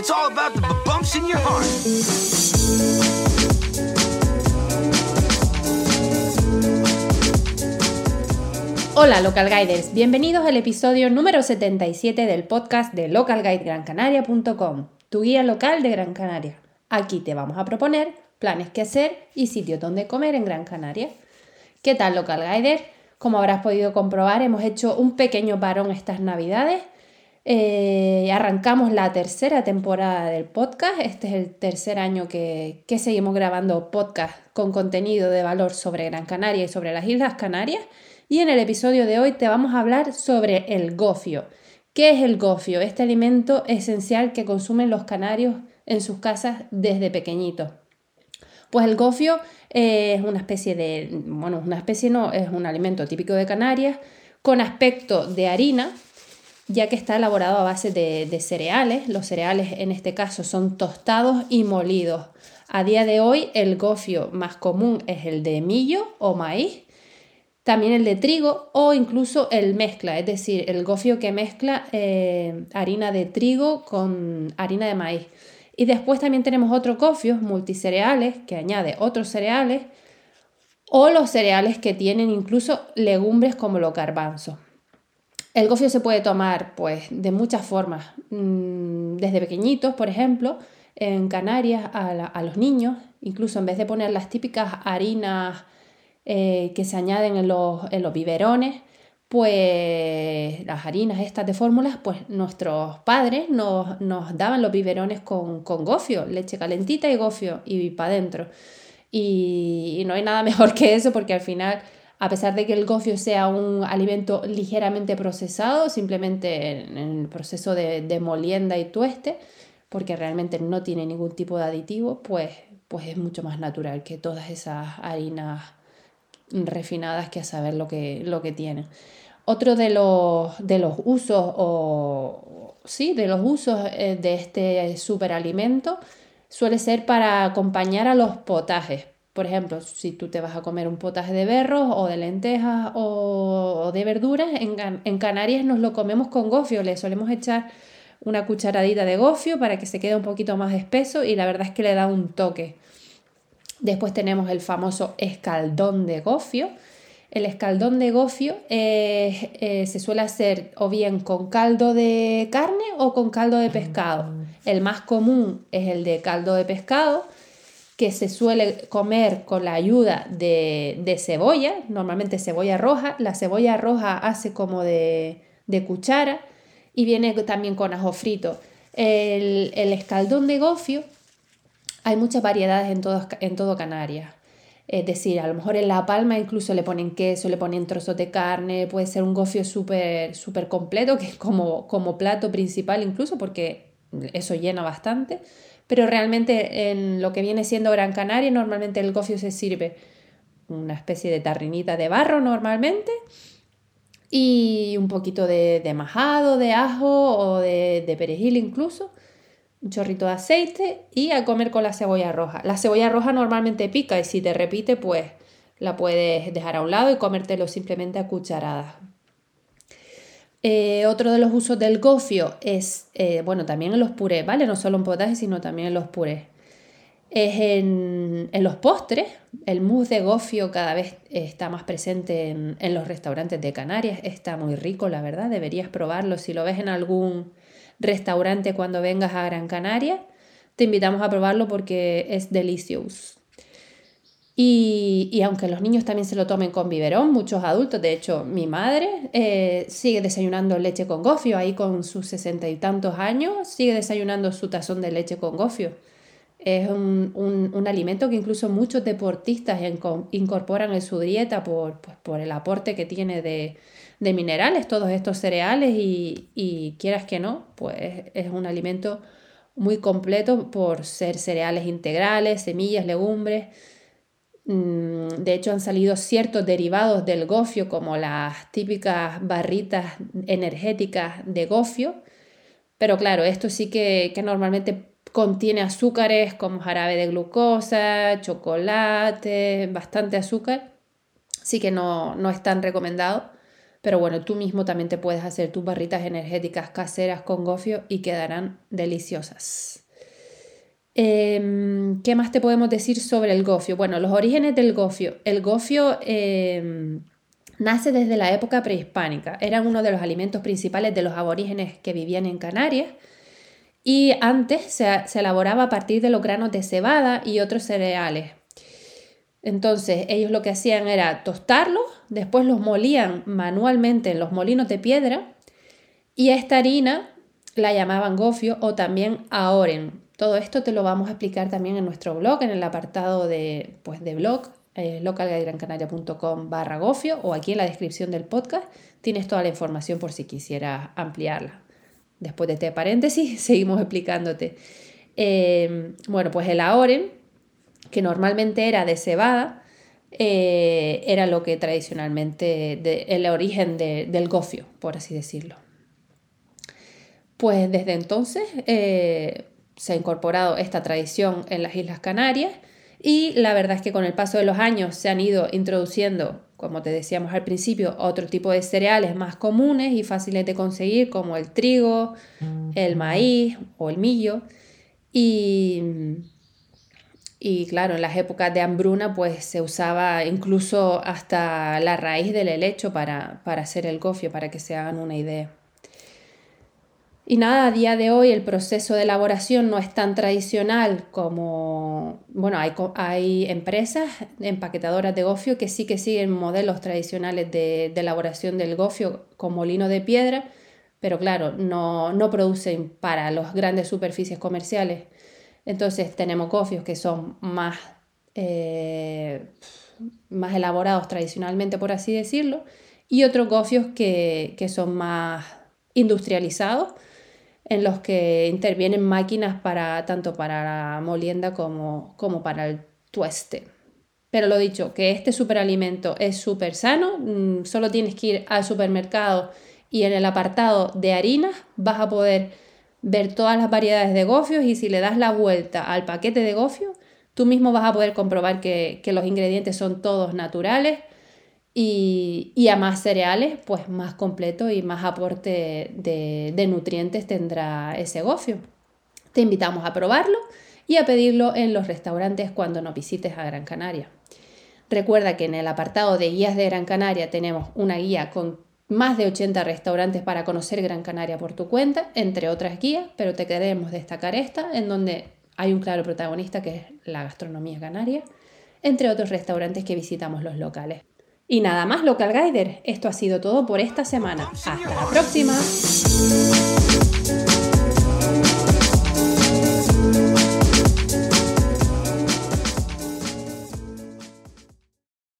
Bumps. Hola Local Guiders, bienvenidos al episodio número 77 del podcast de localguidegrancanaria.com, tu guía local de Gran Canaria. Aquí te vamos a proponer planes que hacer y sitios donde comer en Gran Canaria. ¿Qué tal Local Guider? Como habrás podido comprobar, hemos hecho un pequeño parón estas navidades. Eh, arrancamos la tercera temporada del podcast. Este es el tercer año que, que seguimos grabando podcast con contenido de valor sobre Gran Canaria y sobre las Islas Canarias. Y en el episodio de hoy te vamos a hablar sobre el gofio. ¿Qué es el gofio? Este alimento esencial que consumen los canarios en sus casas desde pequeñitos. Pues el gofio es una especie de, bueno, una especie no, es un alimento típico de Canarias con aspecto de harina, ya que está elaborado a base de, cereales. Los cereales en este caso son tostados y molidos. A día de hoy el gofio más común es el de millo o maíz, también el de trigo o incluso el mezcla, es decir, el gofio que mezcla eh, harina de trigo con harina de maíz. Y después también tenemos otros gofios multicereales que añade otros cereales o los cereales que tienen incluso legumbres como los garbanzos. El gofio se puede tomar pues de muchas formas, mm, desde pequeñitos, por ejemplo, en Canarias a, los niños, incluso en vez de poner las típicas harinas eh, que se añaden en los, biberones, pues las harinas estas de fórmulas, pues nuestros padres nos, daban los biberones con, gofio, leche calentita y gofio y para adentro. Y, no hay nada mejor que eso porque al final, a pesar de que el gofio sea un alimento ligeramente procesado, simplemente en, el proceso de, molienda y tueste, porque realmente no tiene ningún tipo de aditivo, pues, pues es mucho más natural que todas esas harinas refinadas que a saber lo que, lo que tienen. Otro de los, de los usos, o, sí, de los usos eh, de este superalimento suele ser para acompañar a los potajes. Por ejemplo, si tú te vas a comer un potaje de berros o de lentejas o, de verduras, en, en, Canarias nos lo comemos con gofio, le solemos echar una cucharadita de gofio para que se quede un poquito más espeso y la verdad es que le da un toque. Después tenemos el famoso escaldón de gofio. El escaldón de gofio eh, se suele hacer o bien con caldo de carne o con caldo de pescado. El más común es el de caldo de pescado, que se suele comer con la ayuda de, cebolla, normalmente cebolla roja. La cebolla roja hace como de, cuchara y viene también con ajo frito. El, el escaldón de gofio hay muchas variedades en todo, en todo Canarias. Es decir, a lo mejor en La Palma incluso le ponen queso, le ponen trozos de carne, puede ser un gofio súper super completo, que es como, como plato principal incluso, porque eso llena bastante. Pero realmente en lo que viene siendo Gran Canaria, normalmente el gofio se sirve una especie de tarrinita de barro normalmente y un poquito de, de majado, de ajo o de, de perejil incluso un chorrito de aceite y a comer con la cebolla roja. La cebolla roja normalmente pica y si te repite, pues la puedes dejar a un lado y comértelo simplemente a cucharadas. Eh, otro de los usos del gofio es, eh, bueno, también en los purés, ¿vale? No solo en potajes, sino también en los purés. Es en, los postres. El mousse de gofio cada vez está más presente en, en los restaurantes de Canarias. Está muy rico, la verdad. Deberías probarlo. Si lo ves en algún restaurante cuando vengas a Gran Canaria. Te invitamos a probarlo porque es delicioso. Y, aunque los niños también se lo tomen con biberón, muchos adultos, de hecho mi madre eh, sigue desayunando leche con gofio, ahí con sus sesenta y tantos años, sigue desayunando su tazón de leche con gofio. Es un, alimento que incluso muchos deportistas incorporan en su dieta por, pues, por el aporte que tiene de, de minerales, todos estos cereales y, quieras que no, pues es un alimento muy completo por ser cereales integrales, semillas, legumbres. Mm, de hecho, han salido ciertos derivados del gofio, como las típicas barritas energéticas de gofio. Pero claro, esto sí que, normalmente contiene azúcares como jarabe de glucosa, chocolate, bastante azúcar. Sí que no, no es tan recomendado Pero bueno, tú mismo también te puedes hacer tus barritas energéticas caseras con gofio y quedarán deliciosas. Em, ¿Qué más te podemos decir sobre el gofio? Bueno, los orígenes del gofio. El gofio em, nace desde la época prehispánica. Era uno de los alimentos principales de los aborígenes que vivían en Canarias. Y antes se, se elaboraba a partir de los granos de cebada y otros cereales. Entonces ellos lo que hacían era tostarlos, después los molían manualmente en los molinos de piedra y esta harina la llamaban gofio o también aoren. Todo esto te lo vamos a explicar también en nuestro blog, en el apartado de, pues, de blog, eh, barra gofio o aquí en la descripción del podcast tienes toda la información por si quisieras ampliarla. Después de este paréntesis, seguimos explicándote. Eh, bueno, pues el aoren, que normalmente era de cebada, eh, era lo que tradicionalmente, el origen del gofio, por así decirlo. Pues desde entonces eh, se ha incorporado esta tradición en las Islas Canarias y la verdad es que con el paso de los años se han ido introduciendo, como te decíamos al principio, otro tipo de cereales más comunes y fáciles de conseguir como el trigo, el maíz o el millo. Y, y claro, en las épocas de hambruna pues se usaba incluso hasta la raíz del helecho para, para hacer el gofio, para que se hagan una idea. Y nada, a día de hoy el proceso de elaboración no es tan tradicional como, bueno, hay, hay empresas empaquetadoras de gofio que sí que siguen modelos tradicionales de, elaboración del gofio con molino de piedra, pero claro, no, producen para las grandes superficies comerciales. Entonces tenemos gofios que son más, eh, más elaborados tradicionalmente, por así decirlo, y otros gofios que, que son más industrializados en los que intervienen máquinas para, tanto para la molienda como, como para el tueste. Pero lo dicho, que este superalimento es súper sano, mm, solo tienes que ir al supermercado y en el apartado de harinas vas a poder ver todas las variedades de gofios y si le das la vuelta al paquete de gofios, tú mismo vas a poder comprobar que, que los ingredientes son todos naturales y, a más cereales, pues más completo y más aporte de, nutrientes tendrá ese gofio. Te invitamos a probarlo y a pedirlo en los restaurantes cuando nos visites a Gran Canaria. Recuerda que en el apartado de guías de Gran Canaria tenemos una guía con más de 80 restaurantes para conocer Gran Canaria por tu cuenta, entre otras guías, pero te queremos destacar esta, en donde hay un claro protagonista que es la gastronomía canaria, entre otros restaurantes que visitamos los locales. Y nada más, Local Guider. Esto ha sido todo por esta semana. Hasta la próxima.